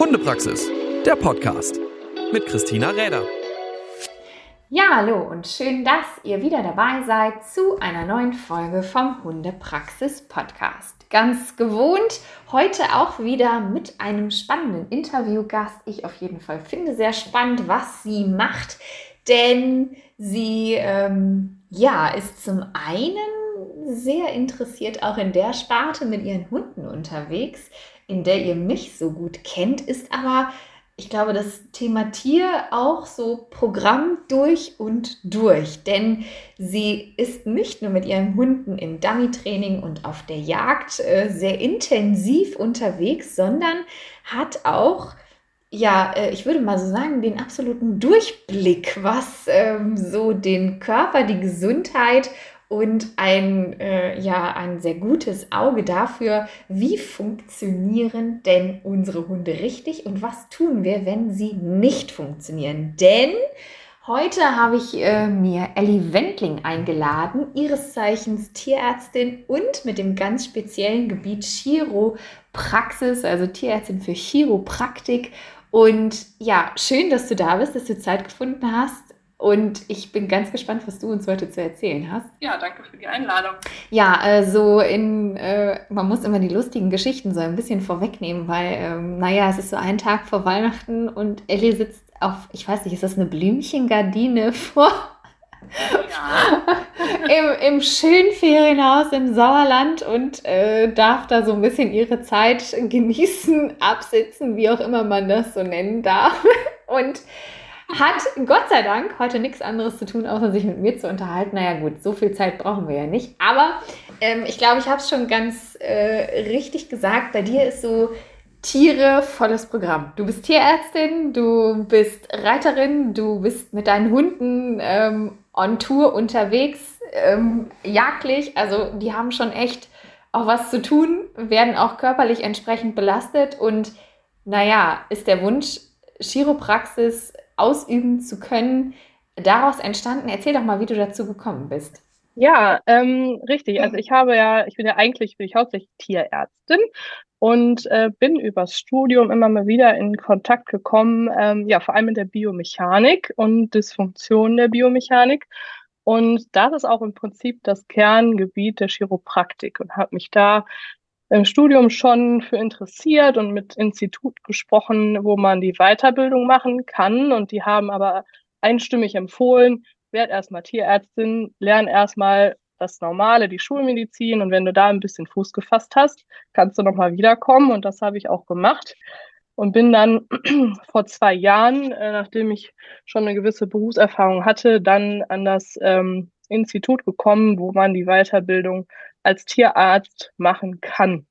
Hundepraxis, der Podcast mit Christina Räder. Ja, hallo und schön, dass ihr wieder dabei seid zu einer neuen Folge vom Hundepraxis Podcast. Ganz gewohnt, heute auch wieder mit einem spannenden Interviewgast. Ich auf jeden Fall finde sehr spannend, was sie macht, denn sie ähm, ja, ist zum einen sehr interessiert auch in der Sparte mit ihren Hunden unterwegs, in der ihr mich so gut kennt, ist aber, ich glaube, das Thema Tier auch so Programm durch und durch. Denn sie ist nicht nur mit ihren Hunden im Dummy-Training und auf der Jagd äh, sehr intensiv unterwegs, sondern hat auch ja, äh, ich würde mal so sagen, den absoluten Durchblick, was ähm, so den Körper, die Gesundheit und ein, äh, ja, ein sehr gutes Auge dafür, wie funktionieren denn unsere Hunde richtig und was tun wir, wenn sie nicht funktionieren. Denn heute habe ich äh, mir Ellie Wendling eingeladen, ihres Zeichens Tierärztin und mit dem ganz speziellen Gebiet Chiropraxis, also Tierärztin für Chiropraktik. Und ja, schön, dass du da bist, dass du Zeit gefunden hast und ich bin ganz gespannt, was du uns heute zu erzählen hast. Ja, danke für die Einladung. Ja, äh, so in, äh, man muss immer die lustigen Geschichten so ein bisschen vorwegnehmen, weil, ähm, naja, es ist so ein Tag vor Weihnachten und Ellie sitzt auf, ich weiß nicht, ist das eine Blümchengardine vor? Ja. Im, Im schönen Ferienhaus im Sauerland und äh, darf da so ein bisschen ihre Zeit genießen, absitzen, wie auch immer man das so nennen darf. Und hat Gott sei Dank heute nichts anderes zu tun, außer sich mit mir zu unterhalten. Naja gut, so viel Zeit brauchen wir ja nicht. Aber ähm, ich glaube, ich habe es schon ganz äh, richtig gesagt. Bei dir ist so Tiere volles Programm. Du bist Tierärztin, du bist Reiterin, du bist mit deinen Hunden ähm, on Tour unterwegs, ähm, jagdlich. Also die haben schon echt auch was zu tun, werden auch körperlich entsprechend belastet und naja, ist der Wunsch, Chiropraxis ausüben zu können, daraus entstanden? Erzähl doch mal, wie du dazu gekommen bist. Ja, ähm, richtig. Also ich habe ja, ich bin ja eigentlich, bin ich hauptsächlich Tierärztin und äh, bin übers Studium immer mal wieder in Kontakt gekommen, ähm, ja, vor allem mit der Biomechanik und Dysfunktion der Biomechanik. Und das ist auch im Prinzip das Kerngebiet der Chiropraktik und habe mich da im Studium schon für interessiert und mit Institut gesprochen, wo man die Weiterbildung machen kann. Und die haben aber einstimmig empfohlen, werd erstmal Tierärztin, lern erstmal das Normale, die Schulmedizin. Und wenn du da ein bisschen Fuß gefasst hast, kannst du nochmal wiederkommen. Und das habe ich auch gemacht. Und bin dann vor zwei Jahren, äh, nachdem ich schon eine gewisse Berufserfahrung hatte, dann an das ähm, Institut gekommen, wo man die Weiterbildung als Tierarzt machen kann.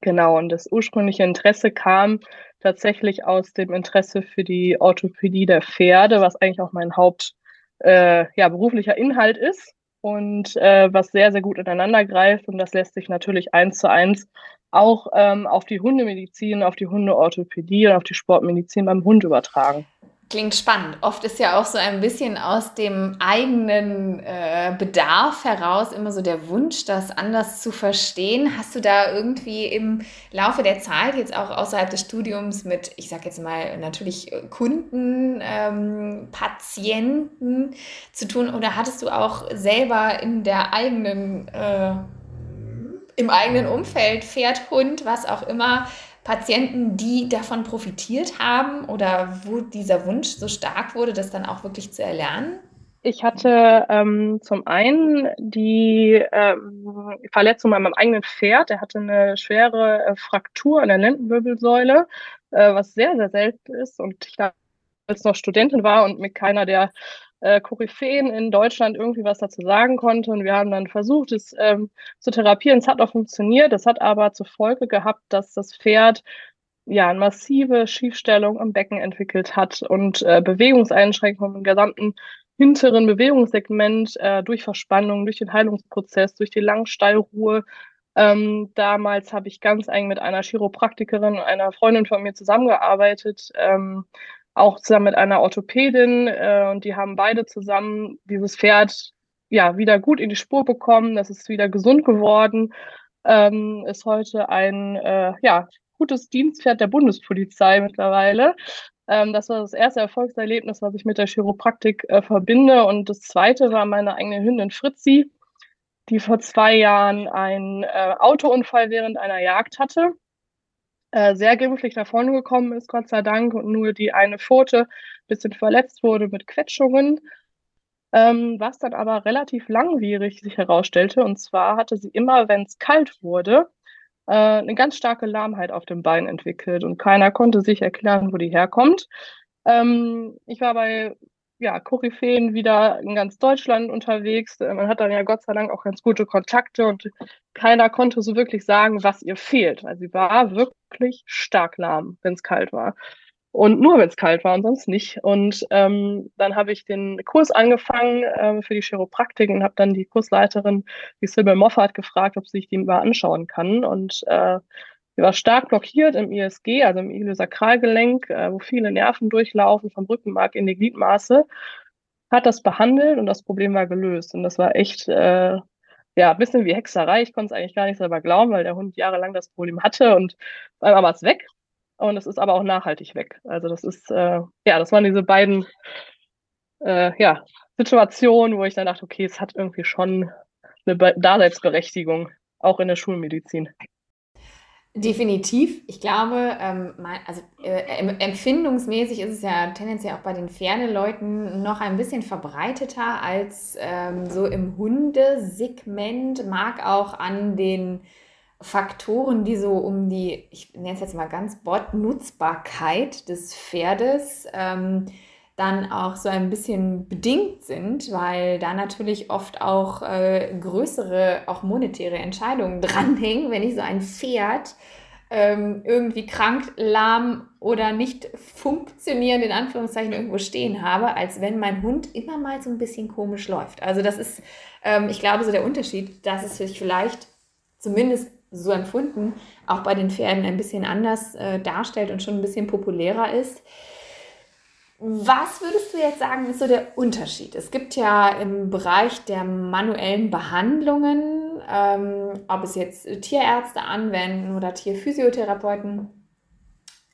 Genau, und das ursprüngliche Interesse kam tatsächlich aus dem Interesse für die Orthopädie der Pferde, was eigentlich auch mein Haupt äh, ja, beruflicher Inhalt ist und äh, was sehr, sehr gut ineinander greift. Und das lässt sich natürlich eins zu eins auch ähm, auf die Hundemedizin, auf die Hundeorthopädie und auf die Sportmedizin beim Hund übertragen. Klingt spannend. Oft ist ja auch so ein bisschen aus dem eigenen äh, Bedarf heraus immer so der Wunsch, das anders zu verstehen. Hast du da irgendwie im Laufe der Zeit, jetzt auch außerhalb des Studiums, mit, ich sage jetzt mal, natürlich Kunden, ähm, Patienten zu tun? Oder hattest du auch selber in der eigenen, äh, im eigenen Umfeld, Pferd, Hund, was auch immer, Patienten, die davon profitiert haben oder wo dieser Wunsch so stark wurde, das dann auch wirklich zu erlernen? Ich hatte ähm, zum einen die ähm, Verletzung bei meinem eigenen Pferd. Er hatte eine schwere äh, Fraktur an der Lendenwirbelsäule, äh, was sehr, sehr selten ist. Und ich da als noch Studentin war und mit keiner der äh, Koryphäen in Deutschland irgendwie was dazu sagen konnte. Und wir haben dann versucht, es ähm, zu therapieren. Es hat auch funktioniert. Es hat aber zur Folge gehabt, dass das Pferd ja eine massive Schiefstellung im Becken entwickelt hat und äh, Bewegungseinschränkungen im gesamten hinteren Bewegungssegment äh, durch Verspannung, durch den Heilungsprozess, durch die Langstallruhe. Ähm, damals habe ich ganz eng mit einer Chiropraktikerin, einer Freundin von mir zusammengearbeitet, ähm, auch zusammen mit einer Orthopädin äh, und die haben beide zusammen dieses Pferd ja wieder gut in die Spur bekommen. Das ist wieder gesund geworden. Ähm, ist heute ein äh, ja gutes Dienstpferd der Bundespolizei mittlerweile. Ähm, das war das erste Erfolgserlebnis, was ich mit der Chiropraktik äh, verbinde. Und das zweite war meine eigene Hündin Fritzi, die vor zwei Jahren einen äh, Autounfall während einer Jagd hatte. Äh, sehr glimpflich davon gekommen ist, Gott sei Dank, und nur die eine Pfote ein bisschen verletzt wurde mit Quetschungen. Ähm, was dann aber relativ langwierig sich herausstellte. Und zwar hatte sie immer, wenn es kalt wurde, äh, eine ganz starke Lahmheit auf dem Bein entwickelt und keiner konnte sich erklären, wo die herkommt. Ähm, ich war bei ja, Koryphäen wieder in ganz Deutschland unterwegs. Äh, man hat dann ja Gott sei Dank auch ganz gute Kontakte und keiner konnte so wirklich sagen, was ihr fehlt. Also sie war wirklich stark lahm, wenn es kalt war. Und nur wenn es kalt war und sonst nicht. Und ähm, dann habe ich den Kurs angefangen ähm, für die Chiropraktik und habe dann die Kursleiterin, die Sybil Moffat, gefragt, ob sie sich die mal anschauen kann. Und äh, Sie war stark blockiert im ISG, also im Iliosakralgelenk, äh, wo viele Nerven durchlaufen, vom Rückenmark in die Gliedmaße. Hat das behandelt und das Problem war gelöst. Und das war echt, äh, ja, ein bisschen wie Hexerei. Ich konnte es eigentlich gar nicht selber glauben, weil der Hund jahrelang das Problem hatte und einmal war es weg. Und es ist aber auch nachhaltig weg. Also das ist, äh, ja, das waren diese beiden, äh, ja, Situationen, wo ich dann dachte, okay, es hat irgendwie schon eine Daseinsberechtigung, auch in der Schulmedizin. Definitiv. Ich glaube, ähm, also äh, empfindungsmäßig ist es ja tendenziell auch bei den Pferdeleuten noch ein bisschen verbreiteter als ähm, so im Hundesegment. Mag auch an den Faktoren, die so um die, ich nenne es jetzt mal ganz Bord, Nutzbarkeit des Pferdes ähm, dann auch so ein bisschen bedingt sind, weil da natürlich oft auch äh, größere, auch monetäre Entscheidungen dranhängen, wenn ich so ein Pferd ähm, irgendwie krank, lahm oder nicht funktionierend in Anführungszeichen irgendwo stehen habe, als wenn mein Hund immer mal so ein bisschen komisch läuft. Also das ist, ähm, ich glaube, so der Unterschied, dass es sich vielleicht zumindest so empfunden auch bei den Pferden ein bisschen anders äh, darstellt und schon ein bisschen populärer ist. Was würdest du jetzt sagen, ist so der Unterschied? Es gibt ja im Bereich der manuellen Behandlungen, ähm, ob es jetzt Tierärzte anwenden oder Tierphysiotherapeuten,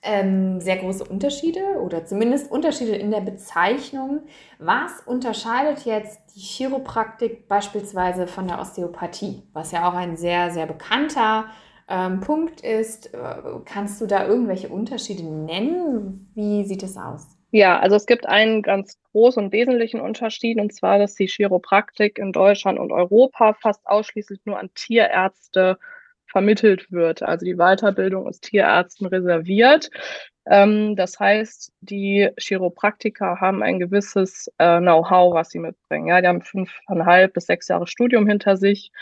ähm, sehr große Unterschiede oder zumindest Unterschiede in der Bezeichnung. Was unterscheidet jetzt die Chiropraktik beispielsweise von der Osteopathie, was ja auch ein sehr, sehr bekannter ähm, Punkt ist? Äh, kannst du da irgendwelche Unterschiede nennen? Wie sieht es aus? Ja, also es gibt einen ganz großen und wesentlichen Unterschied, und zwar, dass die Chiropraktik in Deutschland und Europa fast ausschließlich nur an Tierärzte vermittelt wird. Also die Weiterbildung ist Tierärzten reserviert. Ähm, das heißt, die Chiropraktiker haben ein gewisses äh, Know-how, was sie mitbringen. Ja, die haben fünfeinhalb bis sechs Jahre Studium hinter sich,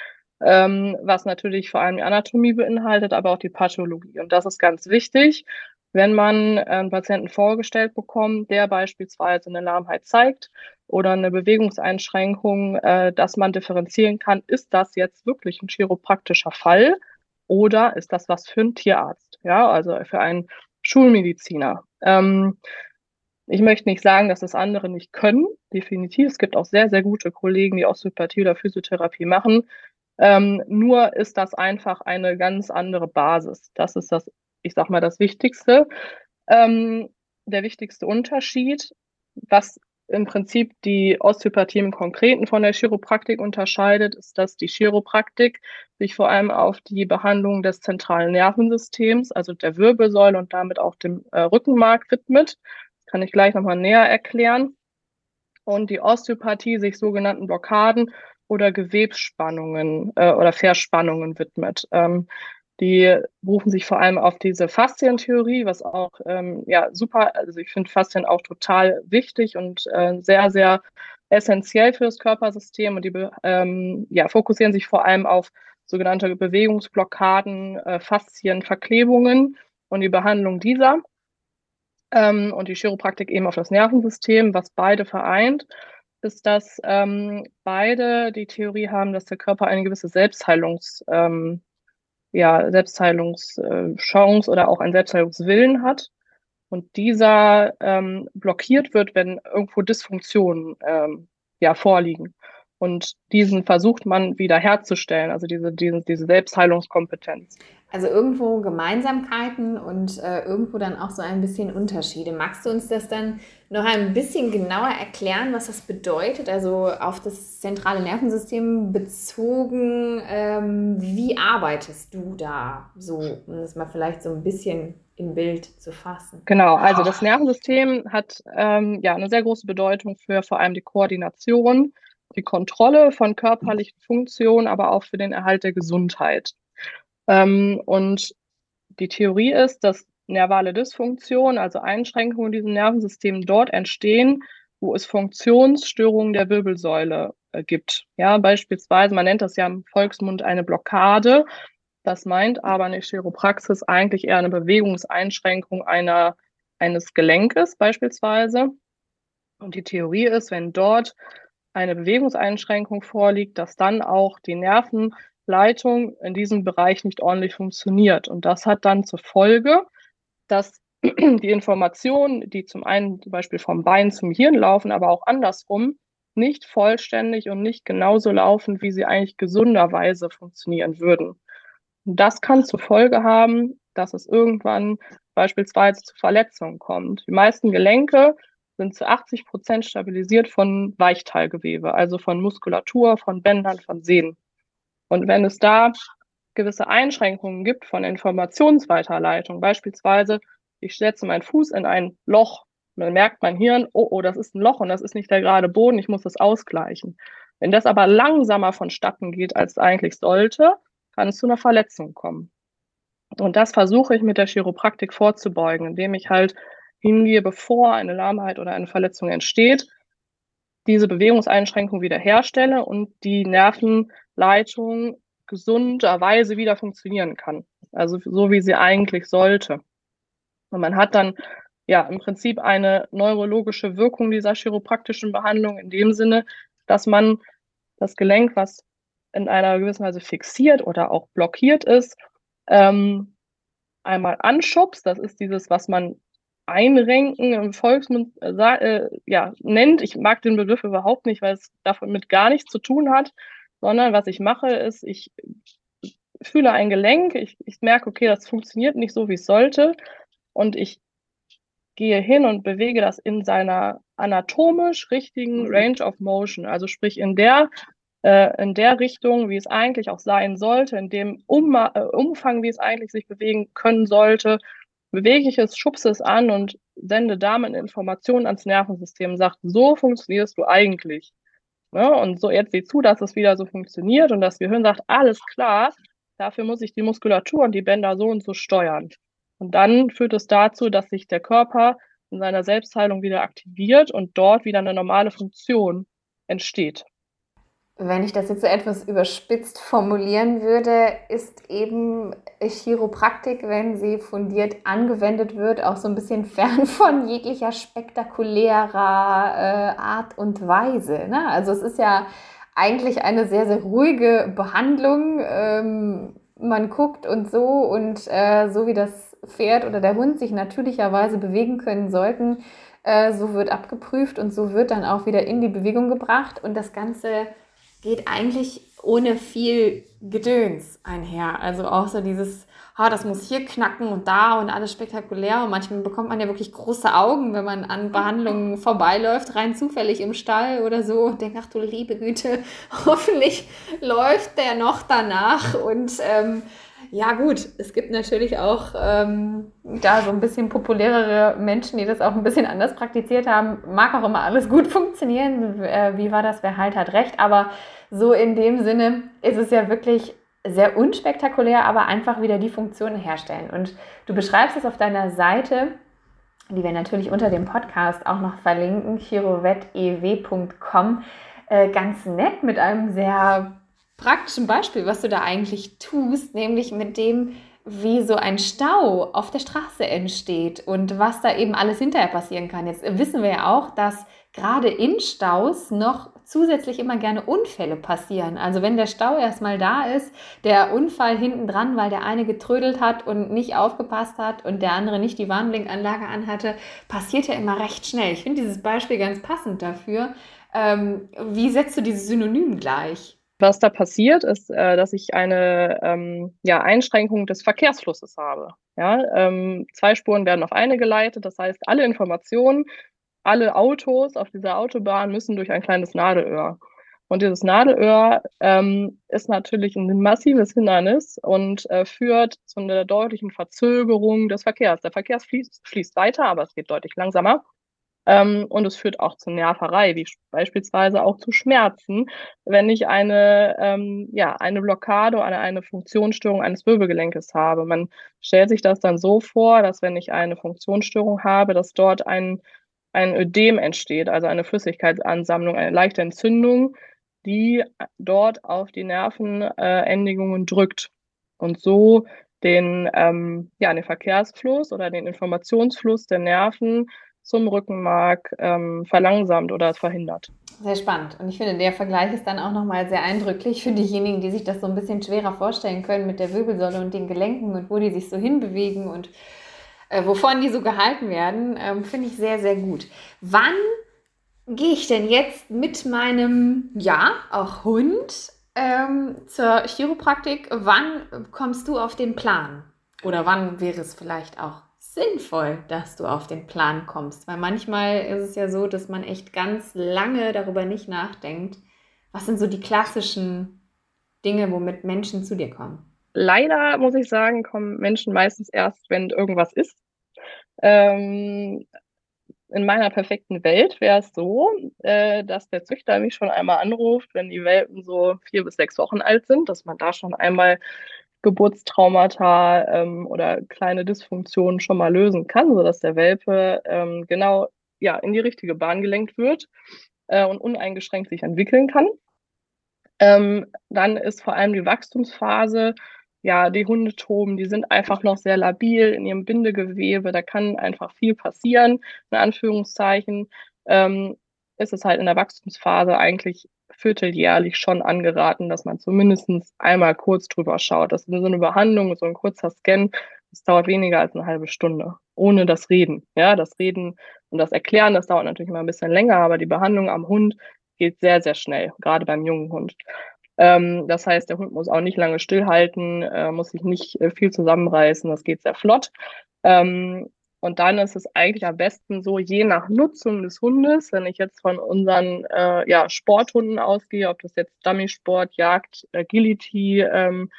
ähm, was natürlich vor allem die Anatomie beinhaltet, aber auch die Pathologie. Und das ist ganz wichtig, wenn man einen Patienten vorgestellt bekommt, der beispielsweise eine Lahmheit zeigt oder eine Bewegungseinschränkung, äh, dass man differenzieren kann, ist das jetzt wirklich ein chiropraktischer Fall oder ist das was für einen Tierarzt, ja, also für einen Schulmediziner. Ähm, ich möchte nicht sagen, dass das andere nicht können, definitiv. Es gibt auch sehr, sehr gute Kollegen, die Osteopathie oder Physiotherapie machen. Ähm, nur ist das einfach eine ganz andere Basis. Das ist das ich sag mal, das Wichtigste. Ähm, der wichtigste Unterschied, was im Prinzip die Osteopathie im Konkreten von der Chiropraktik unterscheidet, ist, dass die Chiropraktik sich vor allem auf die Behandlung des zentralen Nervensystems, also der Wirbelsäule und damit auch dem äh, Rückenmark widmet. Das kann ich gleich nochmal näher erklären. Und die Osteopathie sich sogenannten Blockaden oder Gewebsspannungen äh, oder Verspannungen widmet. Ähm, die berufen sich vor allem auf diese Faszientheorie, was auch ähm, ja super, also ich finde Faszien auch total wichtig und äh, sehr, sehr essentiell für das Körpersystem. Und die ähm, ja, fokussieren sich vor allem auf sogenannte Bewegungsblockaden, äh, Faszienverklebungen und die Behandlung dieser ähm, und die Chiropraktik eben auf das Nervensystem, was beide vereint ist, dass ähm, beide die Theorie haben, dass der Körper eine gewisse Selbstheilungs, ähm, ja, Selbstheilungschance oder auch einen Selbstheilungswillen hat und dieser ähm, blockiert wird, wenn irgendwo Dysfunktionen ähm, ja, vorliegen. Und diesen versucht man wieder herzustellen, also diese, diese, diese Selbstheilungskompetenz. Also irgendwo Gemeinsamkeiten und äh, irgendwo dann auch so ein bisschen Unterschiede. Magst du uns das dann noch ein bisschen genauer erklären, was das bedeutet? Also auf das zentrale Nervensystem bezogen, ähm, wie arbeitest du da so, um das mal vielleicht so ein bisschen in Bild zu fassen? Genau, also das Nervensystem hat ähm, ja eine sehr große Bedeutung für vor allem die Koordination, die Kontrolle von körperlichen Funktionen, aber auch für den Erhalt der Gesundheit. Ähm, und die Theorie ist, dass nervale Dysfunktionen, also Einschränkungen in diesem Nervensystem dort entstehen, wo es Funktionsstörungen der Wirbelsäule äh, gibt. Ja, beispielsweise, man nennt das ja im Volksmund eine Blockade. Das meint aber eine Chiropraxis eigentlich eher eine Bewegungseinschränkung einer, eines Gelenkes beispielsweise. Und die Theorie ist, wenn dort eine Bewegungseinschränkung vorliegt, dass dann auch die Nerven Leitung in diesem Bereich nicht ordentlich funktioniert. Und das hat dann zur Folge, dass die Informationen, die zum einen zum Beispiel vom Bein zum Hirn laufen, aber auch andersrum, nicht vollständig und nicht genauso laufen, wie sie eigentlich gesunderweise funktionieren würden. Und das kann zur Folge haben, dass es irgendwann beispielsweise zu Verletzungen kommt. Die meisten Gelenke sind zu 80 Prozent stabilisiert von Weichteilgewebe, also von Muskulatur, von Bändern, von Sehnen. Und wenn es da gewisse Einschränkungen gibt von Informationsweiterleitung, beispielsweise ich setze meinen Fuß in ein Loch, dann merkt mein Hirn, oh, oh, das ist ein Loch und das ist nicht der gerade Boden, ich muss das ausgleichen. Wenn das aber langsamer vonstatten geht, als es eigentlich sollte, kann es zu einer Verletzung kommen. Und das versuche ich mit der Chiropraktik vorzubeugen, indem ich halt hingehe, bevor eine Lahmheit oder eine Verletzung entsteht, diese Bewegungseinschränkung wiederherstelle und die Nervenleitung gesunderweise wieder funktionieren kann. Also so wie sie eigentlich sollte. Und man hat dann ja im Prinzip eine neurologische Wirkung dieser chiropraktischen Behandlung in dem Sinne, dass man das Gelenk, was in einer gewissen Weise fixiert oder auch blockiert ist, ähm, einmal anschubst. Das ist dieses, was man Einrenken im Volksmund äh, äh, ja, nennt. Ich mag den Begriff überhaupt nicht, weil es damit gar nichts zu tun hat, sondern was ich mache, ist, ich fühle ein Gelenk, ich, ich merke, okay, das funktioniert nicht so, wie es sollte, und ich gehe hin und bewege das in seiner anatomisch richtigen mhm. Range of Motion, also sprich in der äh, in der Richtung, wie es eigentlich auch sein sollte, in dem um, äh, Umfang, wie es eigentlich sich bewegen können sollte, bewege ich es, schubse es an und sende damit Informationen ans Nervensystem und sagt, so funktionierst du eigentlich. Ne? Und so jetzt sieh zu, dass es wieder so funktioniert und das Gehirn sagt, alles klar, dafür muss ich die Muskulatur und die Bänder so und so steuern. Und dann führt es dazu, dass sich der Körper in seiner Selbstheilung wieder aktiviert und dort wieder eine normale Funktion entsteht. Wenn ich das jetzt so etwas überspitzt formulieren würde, ist eben Chiropraktik, wenn sie fundiert angewendet wird, auch so ein bisschen fern von jeglicher spektakulärer äh, Art und Weise. Ne? Also es ist ja eigentlich eine sehr, sehr ruhige Behandlung. Ähm, man guckt und so und äh, so wie das Pferd oder der Hund sich natürlicherweise bewegen können sollten, äh, so wird abgeprüft und so wird dann auch wieder in die Bewegung gebracht und das Ganze geht eigentlich ohne viel Gedöns einher. Also auch so dieses, ah, das muss hier knacken und da und alles spektakulär. Und manchmal bekommt man ja wirklich große Augen, wenn man an Behandlungen vorbeiläuft, rein zufällig im Stall oder so und denkt, ach du liebe Güte, hoffentlich läuft der noch danach. Und ähm, ja, gut, es gibt natürlich auch ähm, da so ein bisschen populärere Menschen, die das auch ein bisschen anders praktiziert haben. Mag auch immer alles gut funktionieren. Äh, wie war das? Wer halt hat recht. Aber so in dem Sinne ist es ja wirklich sehr unspektakulär, aber einfach wieder die Funktionen herstellen. Und du beschreibst es auf deiner Seite, die wir natürlich unter dem Podcast auch noch verlinken, chirovetew.com, äh, ganz nett mit einem sehr praktischen Beispiel, was du da eigentlich tust, nämlich mit dem, wie so ein Stau auf der Straße entsteht und was da eben alles hinterher passieren kann. Jetzt wissen wir ja auch, dass gerade in Staus noch zusätzlich immer gerne Unfälle passieren. Also wenn der Stau erstmal da ist, der Unfall hinten dran, weil der eine getrödelt hat und nicht aufgepasst hat und der andere nicht die Warnblinkanlage anhatte, passiert ja immer recht schnell. Ich finde dieses Beispiel ganz passend dafür. Ähm, wie setzt du dieses Synonym gleich? Was da passiert, ist, äh, dass ich eine ähm, ja, Einschränkung des Verkehrsflusses habe. Ja, ähm, zwei Spuren werden auf eine geleitet, das heißt, alle Informationen, alle Autos auf dieser Autobahn müssen durch ein kleines Nadelöhr. Und dieses Nadelöhr ähm, ist natürlich ein massives Hindernis und äh, führt zu einer deutlichen Verzögerung des Verkehrs. Der Verkehr fließt, fließt weiter, aber es geht deutlich langsamer. Ähm, und es führt auch zu Nerverei, wie beispielsweise auch zu Schmerzen, wenn ich eine, ähm, ja, eine Blockade oder eine Funktionsstörung eines Wirbelgelenkes habe. Man stellt sich das dann so vor, dass wenn ich eine Funktionsstörung habe, dass dort ein, ein Ödem entsteht, also eine Flüssigkeitsansammlung, eine leichte Entzündung, die dort auf die Nervenendigungen äh, drückt und so den, ähm, ja, den Verkehrsfluss oder den Informationsfluss der Nerven zum Rückenmark ähm, verlangsamt oder verhindert. Sehr spannend. Und ich finde, der Vergleich ist dann auch nochmal sehr eindrücklich für diejenigen, die sich das so ein bisschen schwerer vorstellen können mit der Wirbelsäule und den Gelenken und wo die sich so hinbewegen und äh, wovon die so gehalten werden, ähm, finde ich sehr, sehr gut. Wann gehe ich denn jetzt mit meinem, ja, auch Hund ähm, zur Chiropraktik? Wann kommst du auf den Plan? Oder wann wäre es vielleicht auch sinnvoll, dass du auf den Plan kommst. Weil manchmal ist es ja so, dass man echt ganz lange darüber nicht nachdenkt. Was sind so die klassischen Dinge, womit Menschen zu dir kommen? Leider muss ich sagen, kommen Menschen meistens erst, wenn irgendwas ist. Ähm, in meiner perfekten Welt wäre es so, äh, dass der Züchter mich schon einmal anruft, wenn die Welpen so vier bis sechs Wochen alt sind, dass man da schon einmal Geburtstraumata ähm, oder kleine Dysfunktionen schon mal lösen kann, sodass der Welpe ähm, genau ja, in die richtige Bahn gelenkt wird äh, und uneingeschränkt sich entwickeln kann. Ähm, dann ist vor allem die Wachstumsphase, ja, die Hunde toben, die sind einfach noch sehr labil in ihrem Bindegewebe, da kann einfach viel passieren, in Anführungszeichen. Ähm, ist es halt in der Wachstumsphase eigentlich vierteljährlich schon angeraten, dass man zumindest einmal kurz drüber schaut. Das ist so eine Behandlung, so ein kurzer Scan, das dauert weniger als eine halbe Stunde, ohne das Reden. Ja, das Reden und das Erklären, das dauert natürlich immer ein bisschen länger, aber die Behandlung am Hund geht sehr, sehr schnell, gerade beim jungen Hund. Ähm, das heißt, der Hund muss auch nicht lange stillhalten, äh, muss sich nicht äh, viel zusammenreißen, das geht sehr flott. Ähm, und dann ist es eigentlich am besten so, je nach Nutzung des Hundes, wenn ich jetzt von unseren äh, ja, Sporthunden ausgehe, ob das jetzt Dummy-Sport, Jagd, Agility, ähm,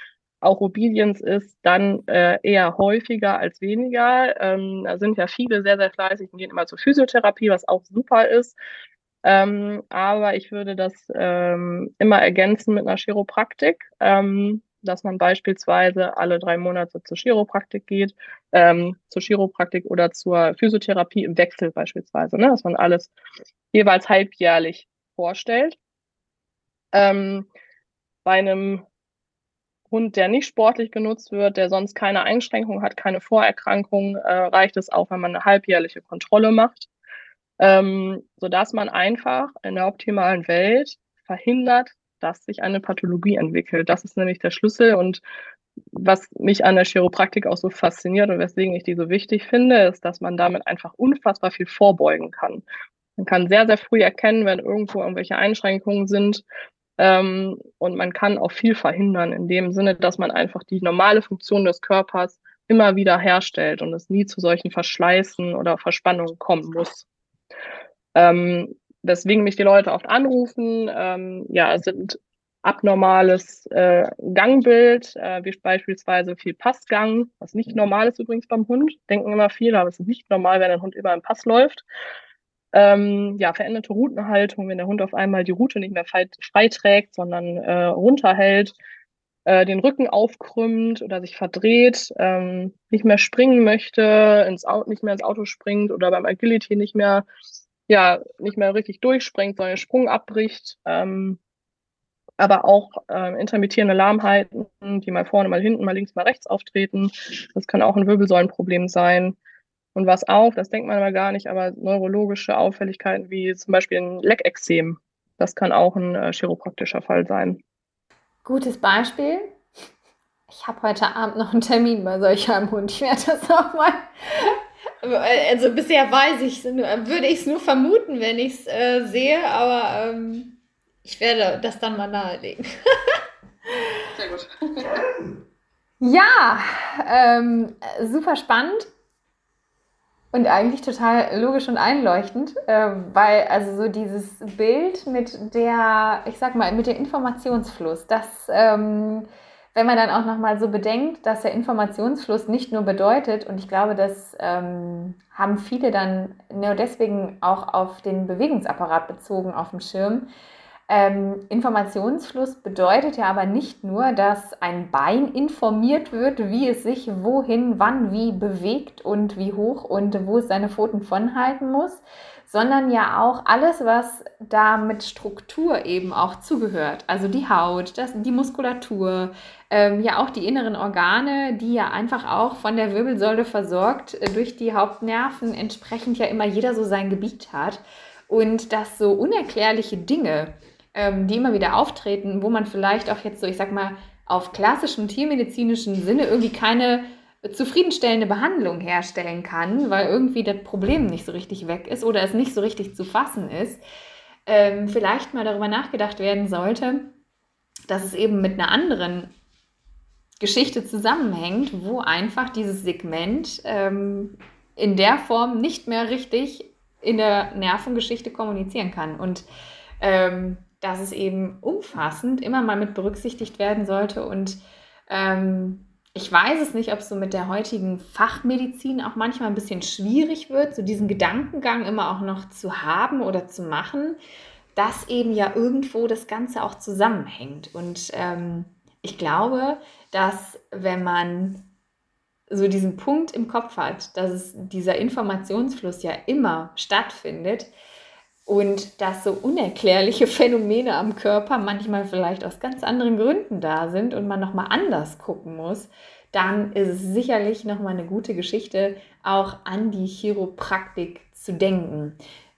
auch Obedience ist, dann äh, eher häufiger als weniger. Ähm, da sind ja viele sehr, sehr fleißig und gehen immer zur Physiotherapie, was auch super ist. Ähm, aber ich würde das ähm, immer ergänzen mit einer Chiropraktik. Ähm, dass man beispielsweise alle drei Monate zur Chiropraktik geht, ähm, zur Chiropraktik oder zur Physiotherapie im Wechsel beispielsweise, ne? dass man alles jeweils halbjährlich vorstellt. Ähm, bei einem Hund, der nicht sportlich genutzt wird, der sonst keine Einschränkungen hat, keine Vorerkrankungen, äh, reicht es auch, wenn man eine halbjährliche Kontrolle macht, ähm, sodass man einfach in der optimalen Welt verhindert, dass sich eine Pathologie entwickelt. Das ist nämlich der Schlüssel und was mich an der Chiropraktik auch so fasziniert und weswegen ich die so wichtig finde, ist, dass man damit einfach unfassbar viel vorbeugen kann. Man kann sehr, sehr früh erkennen, wenn irgendwo irgendwelche Einschränkungen sind. Ähm, und man kann auch viel verhindern, in dem Sinne, dass man einfach die normale Funktion des Körpers immer wieder herstellt und es nie zu solchen Verschleißen oder Verspannungen kommen muss. Ähm, weswegen mich die Leute oft anrufen, ähm, ja, sind abnormales äh, Gangbild, äh, wie beispielsweise viel Passgang, was nicht normal ist übrigens beim Hund. Denken immer viele, aber es ist nicht normal, wenn ein Hund über einen Pass läuft. Ähm, ja, veränderte Routenhaltung, wenn der Hund auf einmal die Route nicht mehr frei, trägt, sondern äh, runterhält, äh, den Rücken aufkrümmt oder sich verdreht, ähm, nicht mehr springen möchte, ins Auto, nicht mehr ins Auto springt oder beim Agility nicht mehr ja nicht mehr richtig durchspringt, sondern den Sprung abbricht. Ähm, aber auch äh, intermittierende Lahmheiten, die mal vorne, mal hinten, mal links, mal rechts auftreten. Das kann auch ein Wirbelsäulenproblem sein. Und was auch, das denkt man aber gar nicht, aber neurologische Auffälligkeiten wie zum Beispiel ein Leckexem, das kann auch ein äh, chiropraktischer Fall sein. Gutes Beispiel. Ich habe heute Abend noch einen Termin bei solch einem Hund. Ich werde das auch mal also bisher weiß ich es, würde ich es nur vermuten, wenn ich es äh, sehe, aber ähm, Ich werde das dann mal nahelegen. Sehr gut. ja, ähm, super spannend. Und eigentlich total logisch und einleuchtend, äh, weil also so dieses Bild mit der, ich sag mal, mit dem Informationsfluss, das, ähm, wenn man dann auch nochmal so bedenkt, dass der Informationsfluss nicht nur bedeutet, und ich glaube, das ähm, haben viele dann nur deswegen auch auf den Bewegungsapparat bezogen auf dem Schirm, ähm, Informationsfluss bedeutet ja aber nicht nur, dass ein Bein informiert wird, wie es sich wohin, wann, wie bewegt und wie hoch und wo es seine Pfoten von halten muss, sondern ja auch alles, was da mit Struktur eben auch zugehört. Also die Haut, das, die Muskulatur, ähm, ja auch die inneren Organe, die ja einfach auch von der Wirbelsäule versorgt äh, durch die Hauptnerven, entsprechend ja immer jeder so sein Gebiet hat. Und dass so unerklärliche Dinge, ähm, die immer wieder auftreten, wo man vielleicht auch jetzt so, ich sag mal, auf klassischem tiermedizinischen Sinne irgendwie keine zufriedenstellende Behandlung herstellen kann, weil irgendwie das Problem nicht so richtig weg ist oder es nicht so richtig zu fassen ist, ähm, vielleicht mal darüber nachgedacht werden sollte, dass es eben mit einer anderen Geschichte zusammenhängt, wo einfach dieses Segment ähm, in der Form nicht mehr richtig in der Nervengeschichte kommunizieren kann. Und ähm, dass es eben umfassend immer mal mit berücksichtigt werden sollte. Und ähm, ich weiß es nicht, ob es so mit der heutigen Fachmedizin auch manchmal ein bisschen schwierig wird, so diesen Gedankengang immer auch noch zu haben oder zu machen, dass eben ja irgendwo das Ganze auch zusammenhängt. Und ähm, ich glaube, dass wenn man so diesen Punkt im Kopf hat, dass es, dieser Informationsfluss ja immer stattfindet, und dass so unerklärliche Phänomene am Körper manchmal vielleicht aus ganz anderen Gründen da sind und man nochmal anders gucken muss, dann ist es sicherlich nochmal eine gute Geschichte, auch an die Chiropraktik zu denken.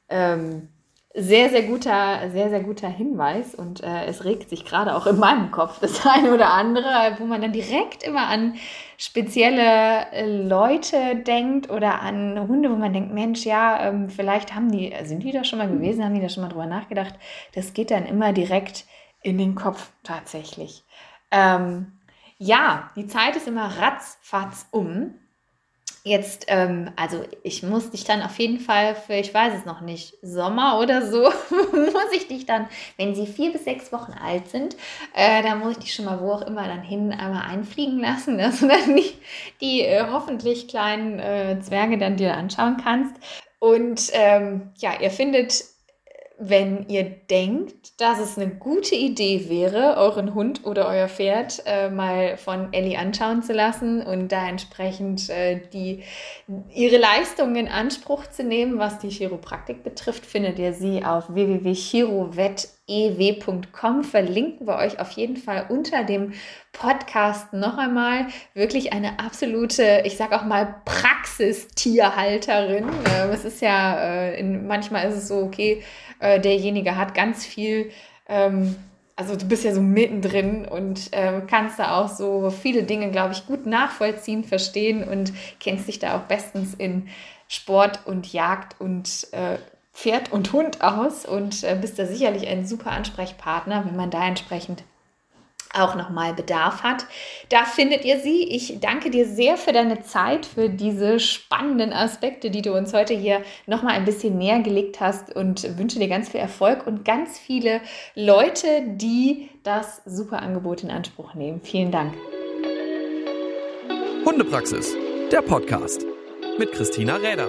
Ähm, sehr, sehr guter, sehr, sehr guter Hinweis und äh, es regt sich gerade auch in meinem Kopf das eine oder andere, wo man dann direkt immer an spezielle äh, Leute denkt oder an Hunde, wo man denkt, Mensch, ja, ähm, vielleicht haben die, sind die da schon mal gewesen, haben die da schon mal drüber nachgedacht? Das geht dann immer direkt in den Kopf tatsächlich. Ähm, ja, die Zeit ist immer ratzfatz um. Jetzt, ähm, also ich muss dich dann auf jeden Fall für, ich weiß es noch nicht, Sommer oder so, muss ich dich dann, wenn sie vier bis sechs Wochen alt sind, äh, dann muss ich dich schon mal wo auch immer dann hin einmal einfliegen lassen, dass du dann die, die äh, hoffentlich kleinen äh, Zwerge dann dir anschauen kannst. Und ähm, ja, ihr findet wenn ihr denkt, dass es eine gute Idee wäre, euren Hund oder euer Pferd äh, mal von Ellie anschauen zu lassen und da entsprechend äh, die, ihre Leistungen in Anspruch zu nehmen, was die Chiropraktik betrifft, findet ihr sie auf www.chirovet.ew.com. Verlinken wir euch auf jeden Fall unter dem Podcast noch einmal. Wirklich eine absolute, ich sage auch mal, Praxistierhalterin. Äh, es ist ja, äh, in, manchmal ist es so, okay, äh, derjenige hat ganz viel, ähm, also du bist ja so mittendrin und ähm, kannst da auch so viele Dinge, glaube ich, gut nachvollziehen, verstehen und kennst dich da auch bestens in Sport und Jagd und äh, Pferd und Hund aus und äh, bist da sicherlich ein super Ansprechpartner, wenn man da entsprechend auch nochmal Bedarf hat. Da findet ihr sie. Ich danke dir sehr für deine Zeit, für diese spannenden Aspekte, die du uns heute hier nochmal ein bisschen näher gelegt hast und wünsche dir ganz viel Erfolg und ganz viele Leute, die das super Angebot in Anspruch nehmen. Vielen Dank. Hundepraxis, der Podcast mit Christina Räder.